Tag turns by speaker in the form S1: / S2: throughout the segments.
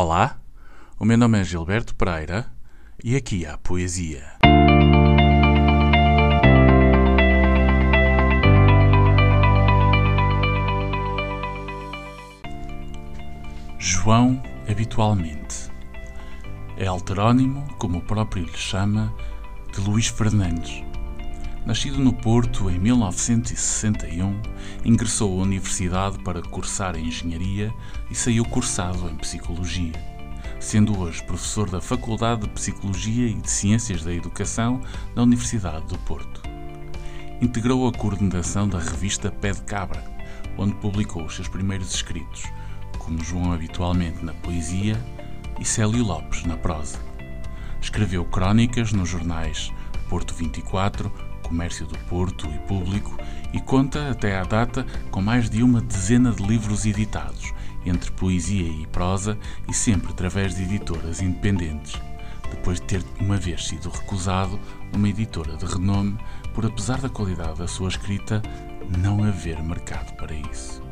S1: Olá, o meu nome é Gilberto Pereira e aqui há poesia. João habitualmente. É alterónimo, como o próprio lhe chama, de Luís Fernandes. Nascido no Porto em 1961, ingressou à universidade para cursar Engenharia e saiu cursado em Psicologia, sendo hoje professor da Faculdade de Psicologia e de Ciências da Educação da Universidade do Porto. Integrou a coordenação da revista Pé de Cabra, onde publicou os seus primeiros escritos, como João habitualmente na poesia e Célio Lopes na prosa. Escreveu crónicas nos jornais Porto 24, Comércio do Porto e Público e conta, até à data, com mais de uma dezena de livros editados, entre poesia e prosa e sempre através de editoras independentes, depois de ter uma vez sido recusado numa editora de renome por, apesar da qualidade da sua escrita, não haver mercado para isso.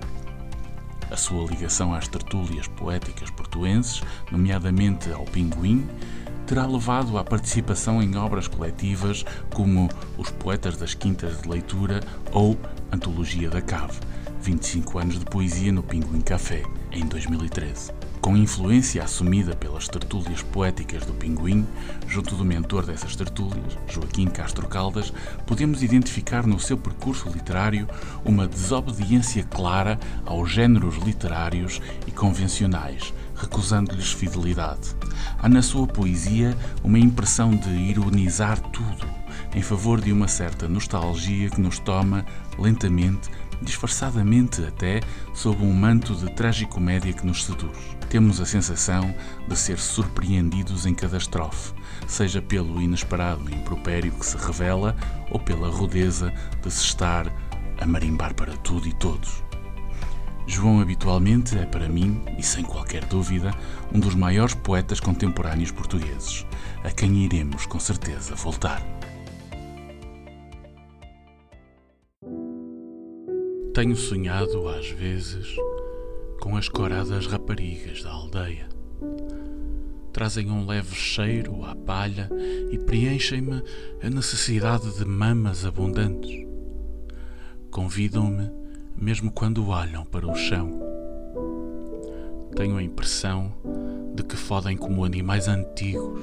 S1: A sua ligação às tertúlias poéticas portuenses, nomeadamente ao Pinguim, terá levado à participação em obras coletivas como Os Poetas das Quintas de Leitura ou Antologia da Cave, 25 anos de poesia no Pinguim Café, em 2013. Com influência assumida pelas tertúlias poéticas do Pinguim, junto do mentor dessas tertúlias, Joaquim Castro Caldas, podemos identificar no seu percurso literário uma desobediência clara aos géneros literários e convencionais, recusando-lhes fidelidade. Há na sua poesia uma impressão de ironizar tudo, em favor de uma certa nostalgia que nos toma lentamente disfarçadamente até sob um manto de tragicomédia que nos seduz. Temos a sensação de ser surpreendidos em cada estrofe, seja pelo inesperado impropério que se revela ou pela rudeza de se estar a marimbar para tudo e todos. João habitualmente é para mim, e sem qualquer dúvida, um dos maiores poetas contemporâneos portugueses, a quem iremos com certeza voltar. Tenho sonhado às vezes com as coradas raparigas da aldeia. Trazem um leve cheiro à palha e preenchem-me a necessidade de mamas abundantes. Convidam-me mesmo quando olham para o chão. Tenho a impressão de que fodem como animais antigos,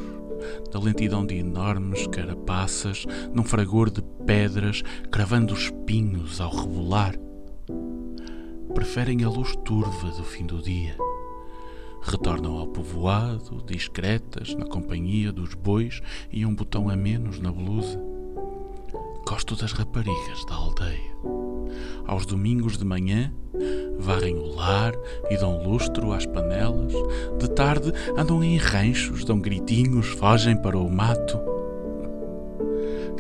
S1: da lentidão de enormes carapaças, num fragor de pedras, cravando espinhos ao rebolar preferem a luz turva do fim do dia. Retornam ao povoado, discretas, na companhia dos bois e um botão a menos na blusa. Gosto das raparigas da aldeia. Aos domingos de manhã, varrem o lar e dão lustro às panelas. De tarde, andam em ranchos, dão gritinhos, fogem para o mato.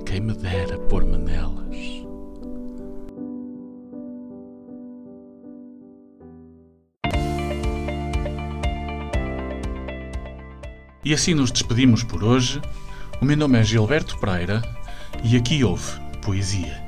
S1: Quem me dera pôr-me nelas. E assim nos despedimos por hoje. O meu nome é Gilberto Pereira e aqui houve poesia.